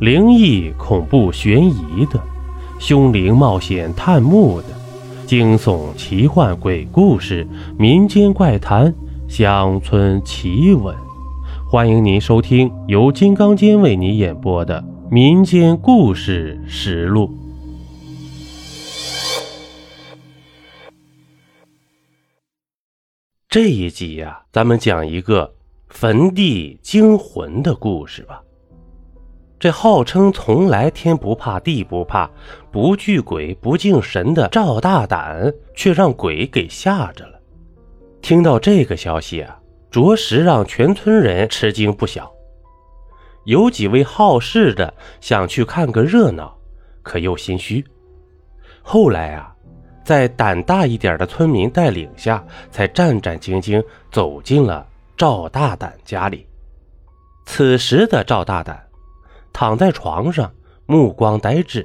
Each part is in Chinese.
灵异、恐怖、悬疑的，凶灵冒险探墓的，惊悚、奇幻、鬼故事、民间怪谈、乡村奇闻，欢迎您收听由金刚间为你演播的《民间故事实录》。这一集呀，咱们讲一个坟地惊魂的故事吧。这号称从来天不怕地不怕、不惧鬼不敬神的赵大胆，却让鬼给吓着了。听到这个消息啊，着实让全村人吃惊不小。有几位好事的想去看个热闹，可又心虚。后来啊。在胆大一点的村民带领下，才战战兢兢走进了赵大胆家里。此时的赵大胆躺在床上，目光呆滞，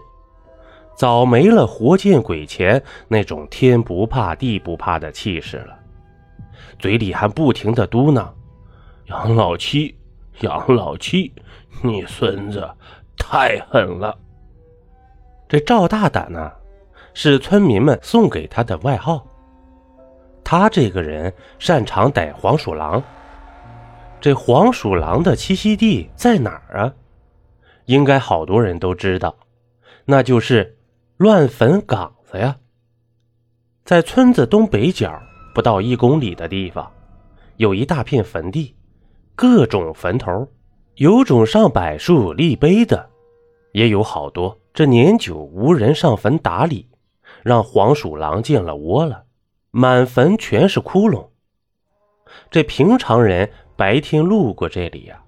早没了活见鬼前那种天不怕地不怕的气势了，嘴里还不停的嘟囔：“杨老七，杨老七，你孙子太狠了。”这赵大胆呢？是村民们送给他的外号。他这个人擅长逮黄鼠狼。这黄鼠狼的栖息地在哪儿啊？应该好多人都知道，那就是乱坟岗子呀。在村子东北角不到一公里的地方，有一大片坟地，各种坟头，有种上柏树立碑的，也有好多这年久无人上坟打理。让黄鼠狼建了窝了，满坟全是窟窿。这平常人白天路过这里呀，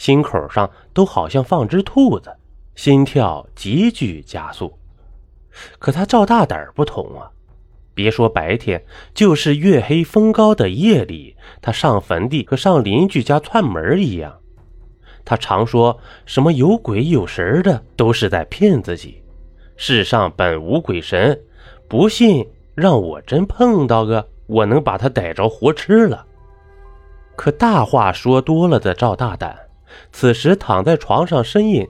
心口上都好像放只兔子，心跳急剧加速。可他赵大胆不同啊，别说白天，就是月黑风高的夜里，他上坟地和上邻居家串门一样。他常说什么有鬼有神的，都是在骗自己。世上本无鬼神。不信，让我真碰到个，我能把他逮着活吃了。可大话说多了的赵大胆，此时躺在床上呻吟，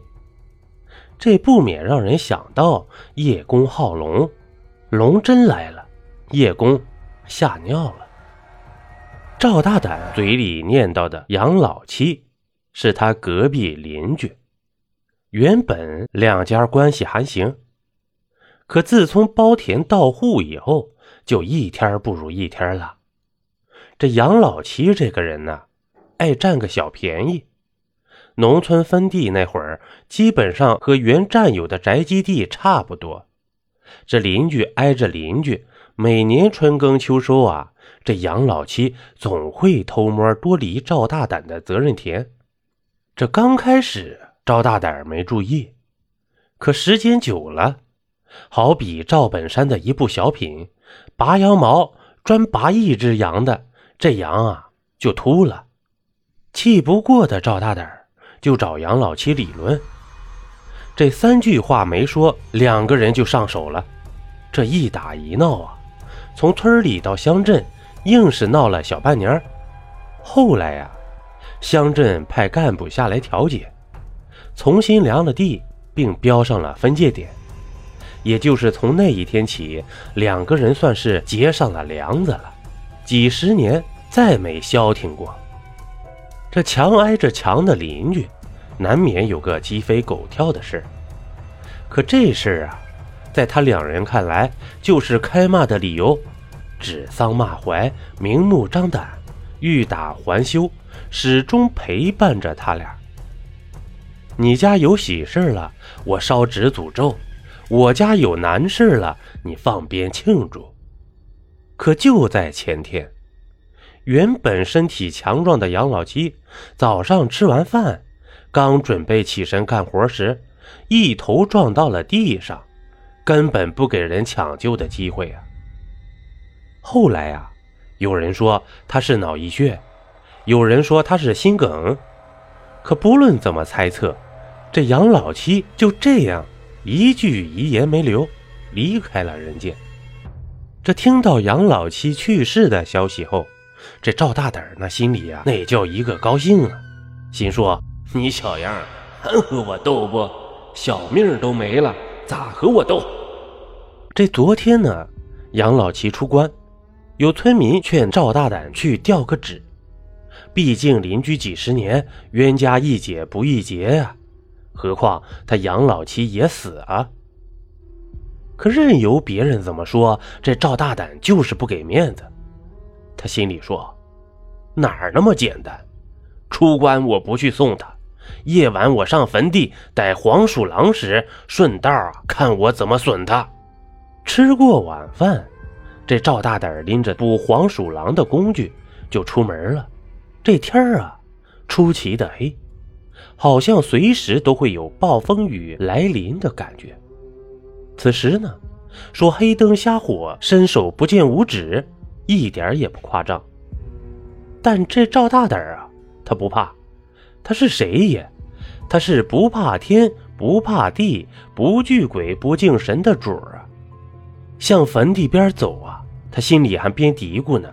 这不免让人想到叶公好龙，龙真来了，叶公吓尿了。赵大胆嘴里念叨的杨老七，是他隔壁邻居，原本两家关系还行。可自从包田到户以后，就一天不如一天了。这杨老七这个人呢，爱占个小便宜。农村分地那会儿，基本上和原占有的宅基地差不多。这邻居挨着邻居，每年春耕秋收啊，这杨老七总会偷摸多犁赵大胆的责任田。这刚开始，赵大胆没注意，可时间久了。好比赵本山的一部小品，拔羊毛专拔一只羊的，这羊啊就秃了。气不过的赵大胆就找杨老七理论。这三句话没说，两个人就上手了。这一打一闹啊，从村里到乡镇，硬是闹了小半年。后来呀，乡镇派干部下来调解，重新量了地，并标上了分界点。也就是从那一天起，两个人算是结上了梁子了，几十年再没消停过。这墙挨着墙的邻居，难免有个鸡飞狗跳的事可这事儿啊，在他两人看来，就是开骂的理由，指桑骂槐，明目张胆，欲打还休，始终陪伴着他俩。你家有喜事了，我烧纸诅咒。我家有难事了，你放鞭庆祝。可就在前天，原本身体强壮的杨老七，早上吃完饭，刚准备起身干活时，一头撞到了地上，根本不给人抢救的机会啊。后来啊，有人说他是脑溢血，有人说他是心梗，可不论怎么猜测，这杨老七就这样。一句遗言没留，离开了人间。这听到杨老七去世的消息后，这赵大胆那心里呀，那叫一个高兴啊！心说：“你小样，还和我斗不？小命都没了，咋和我斗？这昨天呢，杨老七出关，有村民劝赵大胆去调个纸，毕竟邻居几十年，冤家宜解不宜结呀。何况他杨老七也死了。可任由别人怎么说，这赵大胆就是不给面子。他心里说：“哪儿那么简单？出关我不去送他，夜晚我上坟地逮黄鼠狼时，顺道看我怎么损他。”吃过晚饭，这赵大胆拎着捕黄鼠狼的工具就出门了。这天儿啊，出奇的黑，好像随时都会有暴风雨来临的感觉。此时呢，说黑灯瞎火、伸手不见五指，一点也不夸张。但这赵大胆啊，他不怕，他是谁也？他是不怕天、不怕地、不惧鬼、不敬神的主儿啊！向坟地边走啊，他心里还边嘀咕呢：“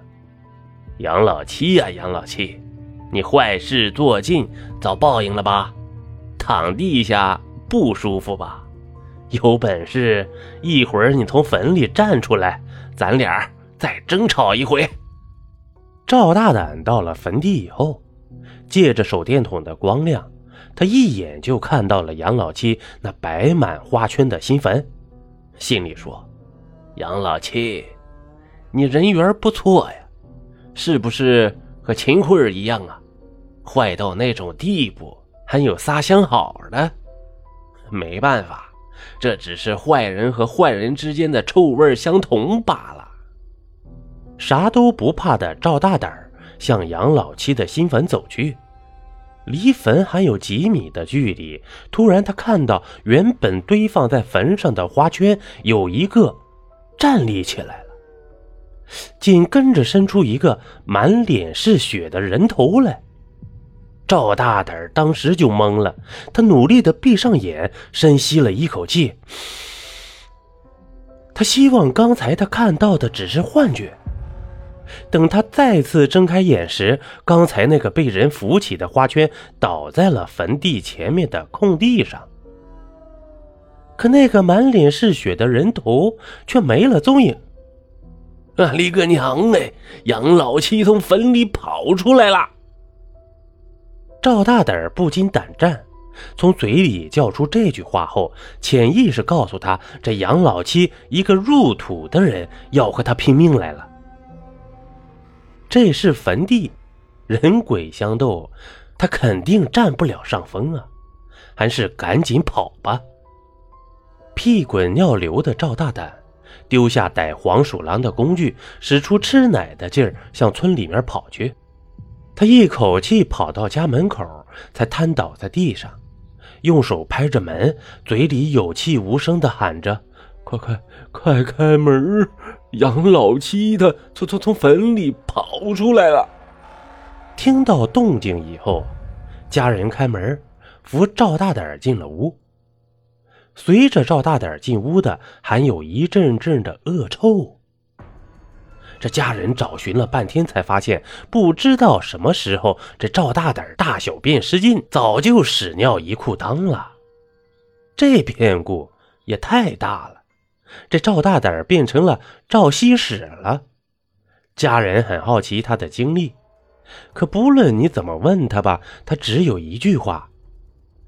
杨老七呀，杨老七，你坏事做尽，遭报应了吧？躺地下不舒服吧？有本事一会儿你从坟里站出来，咱俩再争吵一回。”赵大胆到了坟地以后，借着手电筒的光亮，他一眼就看到了杨老七那摆满花圈的新坟，心里说。杨老七，你人缘不错呀，是不是和秦桧儿一样啊？坏到那种地步，还有仨相好的？没办法，这只是坏人和坏人之间的臭味相同罢了。啥都不怕的赵大胆儿向杨老七的新坟走去，离坟还有几米的距离，突然他看到原本堆放在坟上的花圈有一个。站立起来了，紧跟着伸出一个满脸是血的人头来。赵大胆当时就懵了，他努力的闭上眼，深吸了一口气。他希望刚才他看到的只是幻觉。等他再次睁开眼时，刚才那个被人扶起的花圈倒在了坟地前面的空地上。可那个满脸是血的人头却没了踪影。啊！李个娘哎！杨老七从坟里跑出来了。赵大胆不禁胆战，从嘴里叫出这句话后，潜意识告诉他：这杨老七一个入土的人要和他拼命来了。这是坟地，人鬼相斗，他肯定占不了上风啊！还是赶紧跑吧。屁滚尿流的赵大胆，丢下逮黄鼠狼的工具，使出吃奶的劲儿向村里面跑去。他一口气跑到家门口，才瘫倒在地上，用手拍着门，嘴里有气无声地喊着：“快快快开门！杨老七他从从从坟里跑出来了。”听到动静以后，家人开门，扶赵大胆进了屋。随着赵大胆进屋的，还有一阵阵的恶臭。这家人找寻了半天，才发现不知道什么时候，这赵大胆大小便失禁，早就屎尿一裤裆了。这变故也太大了，这赵大胆变成了赵西史了。家人很好奇他的经历，可不论你怎么问他吧，他只有一句话：“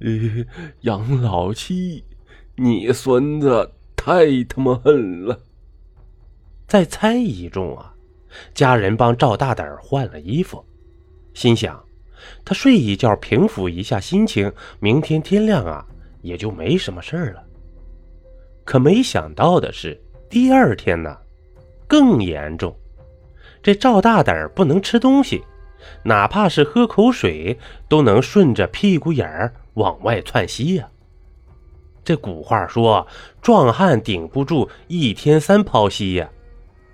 呃，杨老七。”你孙子太他妈狠了！在猜疑中啊，家人帮赵大胆换了衣服，心想他睡一觉平复一下心情，明天天亮啊也就没什么事儿了。可没想到的是，第二天呢更严重，这赵大胆不能吃东西，哪怕是喝口水都能顺着屁股眼儿往外窜稀呀。这古话说：“壮汉顶不住一天三泡稀呀，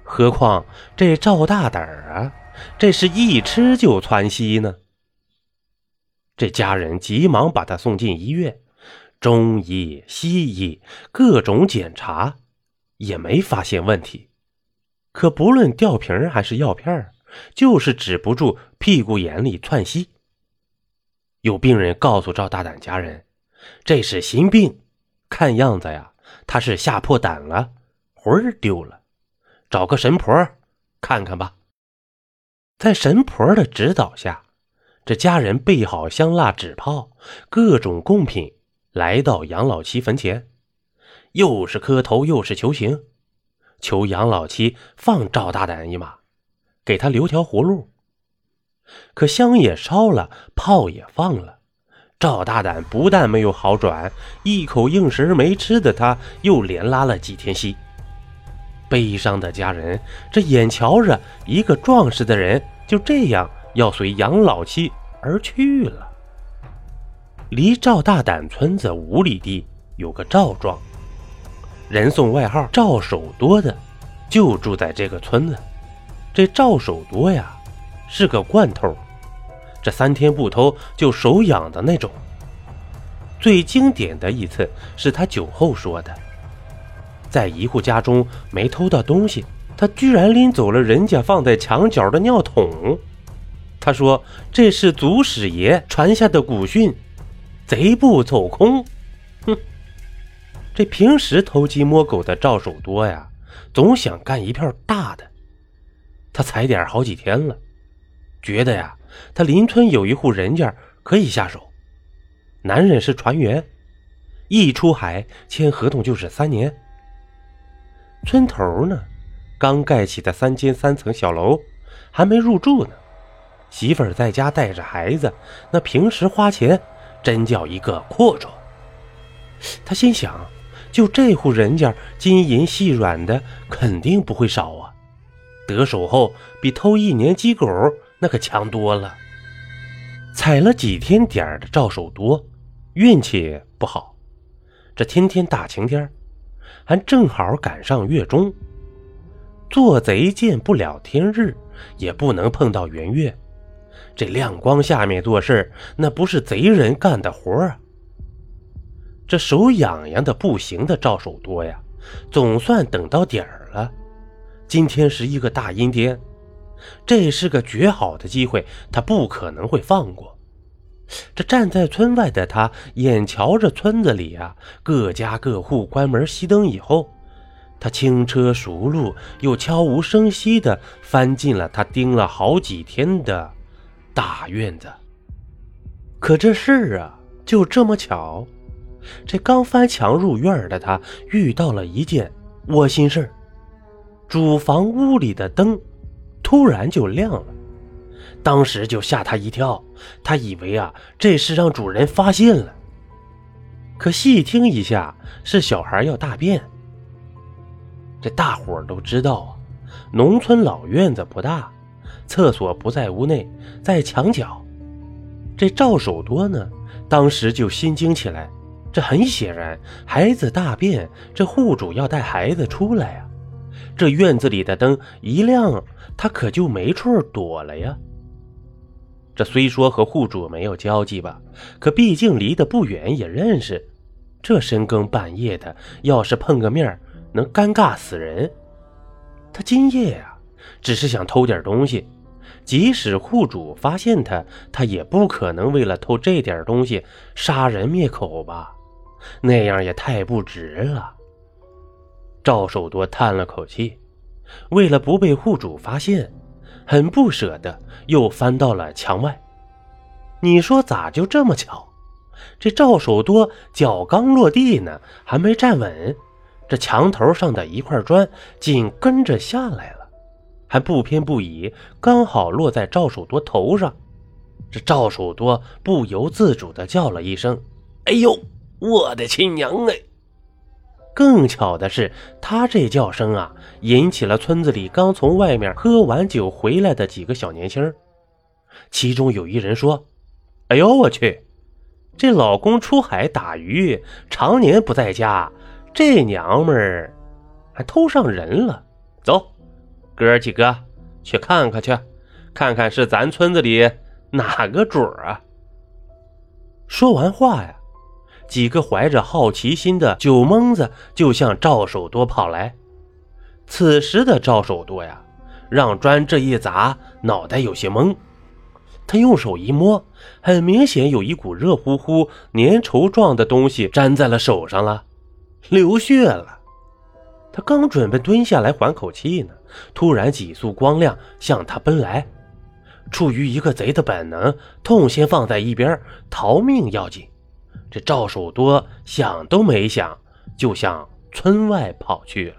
何况这赵大胆儿啊，这是一吃就窜稀呢。”这家人急忙把他送进医院，中医、西医各种检查，也没发现问题。可不论吊瓶还是药片，就是止不住屁股眼里窜稀。有病人告诉赵大胆家人：“这是心病，看样子呀，他是吓破胆了，魂儿丢了，找个神婆看看吧。在神婆的指导下，这家人备好香蜡纸炮，各种贡品，来到杨老七坟前，又是磕头又是求情，求杨老七放赵大胆一马，给他留条活路。可香也烧了，炮也放了，赵大胆不但没有好转，一口硬食没吃的他，又连拉了几天稀。悲伤的家人，这眼瞧着一个壮实的人就这样要随杨老七而去了。离赵大胆村子五里地有个赵庄，人送外号赵守多的，就住在这个村子。这赵守多呀，是个惯偷，这三天不偷就手痒的那种。最经典的一次是他酒后说的。在一户家中没偷到东西，他居然拎走了人家放在墙角的尿桶。他说这是祖师爷传下的古训，贼不走空。哼，这平时偷鸡摸狗的赵守多呀，总想干一票大的。他踩点好几天了，觉得呀，他邻村有一户人家可以下手。男人是船员，一出海签合同就是三年。村头呢，刚盖起的三间三层小楼还没入住呢。媳妇儿在家带着孩子，那平时花钱真叫一个阔绰。他心想，就这户人家金银细软的肯定不会少啊。得手后比偷一年鸡狗那可强多了。踩了几天点的赵守多运气不好，这天天大晴天。还正好赶上月中，做贼见不了天日，也不能碰到圆月。这亮光下面做事，那不是贼人干的活啊！这手痒痒的不行的赵守多呀，总算等到点儿了。今天是一个大阴天，这是个绝好的机会，他不可能会放过。这站在村外的他，眼瞧着村子里啊各家各户关门熄灯以后，他轻车熟路又悄无声息地翻进了他盯了好几天的大院子。可这事啊，就这么巧，这刚翻墙入院的他遇到了一件窝心事儿主房屋里的灯突然就亮了。当时就吓他一跳，他以为啊这是让主人发现了。可细听一下，是小孩要大便。这大伙都知道啊，农村老院子不大，厕所不在屋内，在墙角。这赵守多呢，当时就心惊起来。这很显然，孩子大便，这户主要带孩子出来啊。这院子里的灯一亮，他可就没处躲了呀。这虽说和户主没有交集吧，可毕竟离得不远，也认识。这深更半夜的，要是碰个面，能尴尬死人。他今夜呀，只是想偷点东西，即使户主发现他，他也不可能为了偷这点东西杀人灭口吧？那样也太不值了。赵守多叹了口气，为了不被户主发现。很不舍得，又翻到了墙外。你说咋就这么巧？这赵守多脚刚落地呢，还没站稳，这墙头上的一块砖紧跟着下来了，还不偏不倚，刚好落在赵守多头上。这赵守多不由自主地叫了一声：“哎呦，我的亲娘哎！”更巧的是，他这叫声啊，引起了村子里刚从外面喝完酒回来的几个小年轻。其中有一人说：“哎呦我去，这老公出海打鱼，常年不在家，这娘们儿还偷上人了。走，哥几个去看看去，看看是咱村子里哪个主儿啊。”说完话呀。几个怀着好奇心的酒蒙子就向赵守多跑来。此时的赵守多呀，让砖这一砸，脑袋有些懵。他用手一摸，很明显有一股热乎乎、粘稠状的东西粘在了手上了，流血了。他刚准备蹲下来缓口气呢，突然几束光亮向他奔来。出于一个贼的本能，痛先放在一边，逃命要紧。这赵守多想都没想，就向村外跑去了。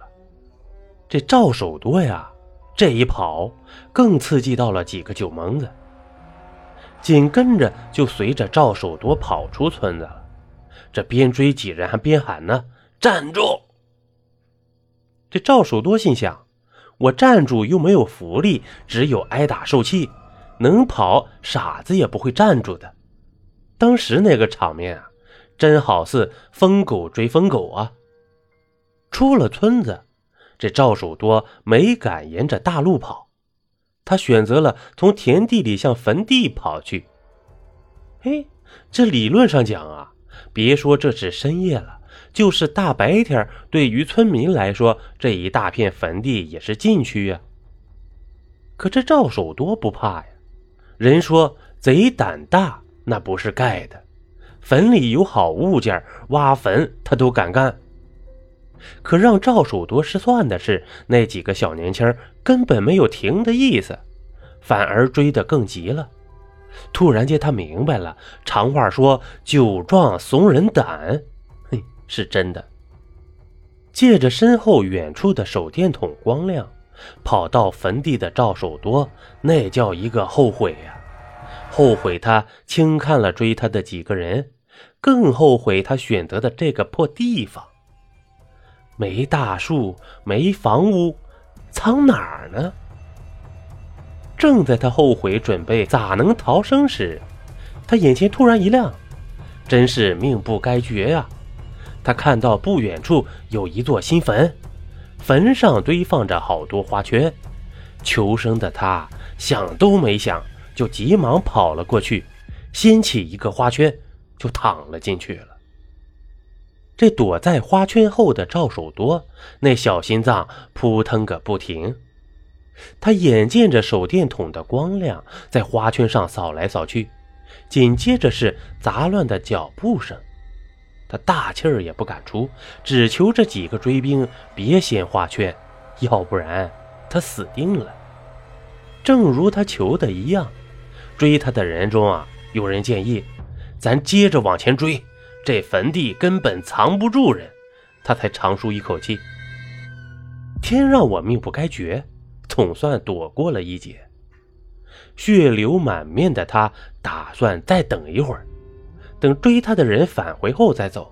这赵守多呀，这一跑更刺激到了几个酒蒙子，紧跟着就随着赵守多跑出村子了。这边追几人还边喊呢：“站住！”这赵守多心想：“我站住又没有福利，只有挨打受气。能跑，傻子也不会站住的。”当时那个场面啊，真好似疯狗追疯狗啊！出了村子。这赵守多没敢沿着大路跑，他选择了从田地里向坟地跑去。嘿，这理论上讲啊，别说这是深夜了，就是大白天，对于村民来说，这一大片坟地也是禁区呀。可这赵守多不怕呀，人说贼胆大，那不是盖的，坟里有好物件，挖坟他都敢干。可让赵守多失算的是，那几个小年轻根本没有停的意思，反而追得更急了。突然间，他明白了，长话说“酒壮怂人胆”，是真的。借着身后远处的手电筒光亮，跑到坟地的赵守多，那叫一个后悔呀！后悔他轻看了追他的几个人，更后悔他选择的这个破地方。没大树，没房屋，藏哪儿呢？正在他后悔准备咋能逃生时，他眼前突然一亮，真是命不该绝呀！他看到不远处有一座新坟，坟上堆放着好多花圈。求生的他想都没想，就急忙跑了过去，掀起一个花圈，就躺了进去了。这躲在花圈后的赵守多，那小心脏扑腾个不停。他眼见着手电筒的光亮在花圈上扫来扫去，紧接着是杂乱的脚步声。他大气儿也不敢出，只求这几个追兵别先画圈，要不然他死定了。正如他求的一样，追他的人中啊，有人建议：“咱接着往前追。”这坟地根本藏不住人，他才长舒一口气。天让我命不该绝，总算躲过了一劫。血流满面的他打算再等一会儿，等追他的人返回后再走。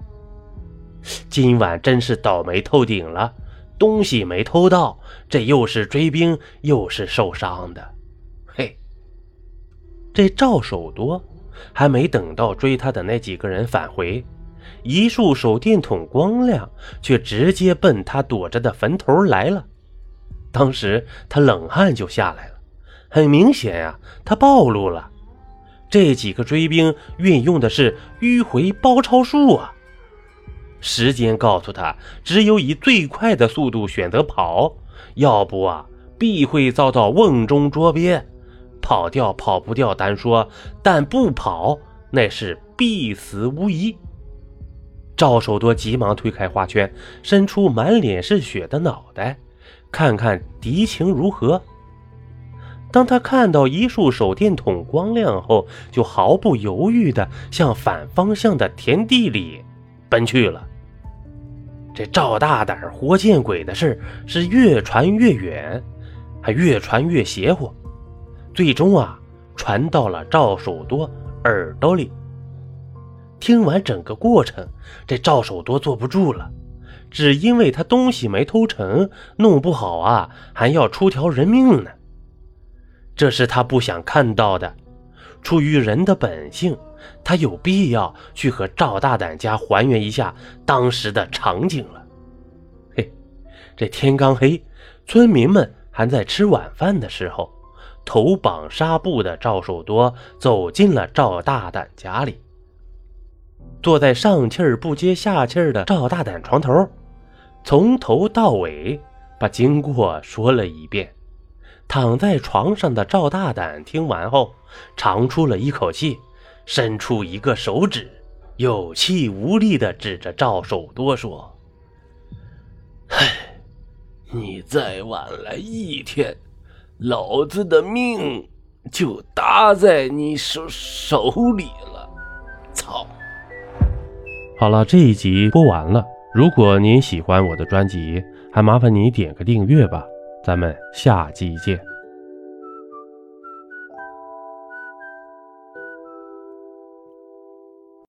今晚真是倒霉透顶了，东西没偷到，这又是追兵又是受伤的。嘿，这赵守多。还没等到追他的那几个人返回，一束手电筒光亮却直接奔他躲着的坟头来了。当时他冷汗就下来了，很明显呀，他暴露了。这几个追兵运用的是迂回包抄术啊！时间告诉他，只有以最快的速度选择跑，要不啊，必会遭到瓮中捉鳖。跑掉跑不掉单说，但不跑那是必死无疑。赵守多急忙推开花圈，伸出满脸是血的脑袋，看看敌情如何。当他看到一束手电筒光亮后，就毫不犹豫地向反方向的田地里奔去了。这赵大胆活见鬼的事是越传越远，还越传越邪乎。最终啊，传到了赵守多耳朵里。听完整个过程，这赵守多坐不住了，只因为他东西没偷成，弄不好啊，还要出条人命呢。这是他不想看到的。出于人的本性，他有必要去和赵大胆家还原一下当时的场景了。嘿，这天刚黑，村民们还在吃晚饭的时候。头绑纱布的赵守多走进了赵大胆家里，坐在上气儿不接下气儿的赵大胆床头，从头到尾把经过说了一遍。躺在床上的赵大胆听完后，长出了一口气，伸出一个手指，有气无力地指着赵守多说：“唉，你再晚来一天，老子的命就搭在你手手里了。”操！好了，这一集播完了。如果您喜欢我的专辑，还麻烦你点个订阅吧。咱们下期见。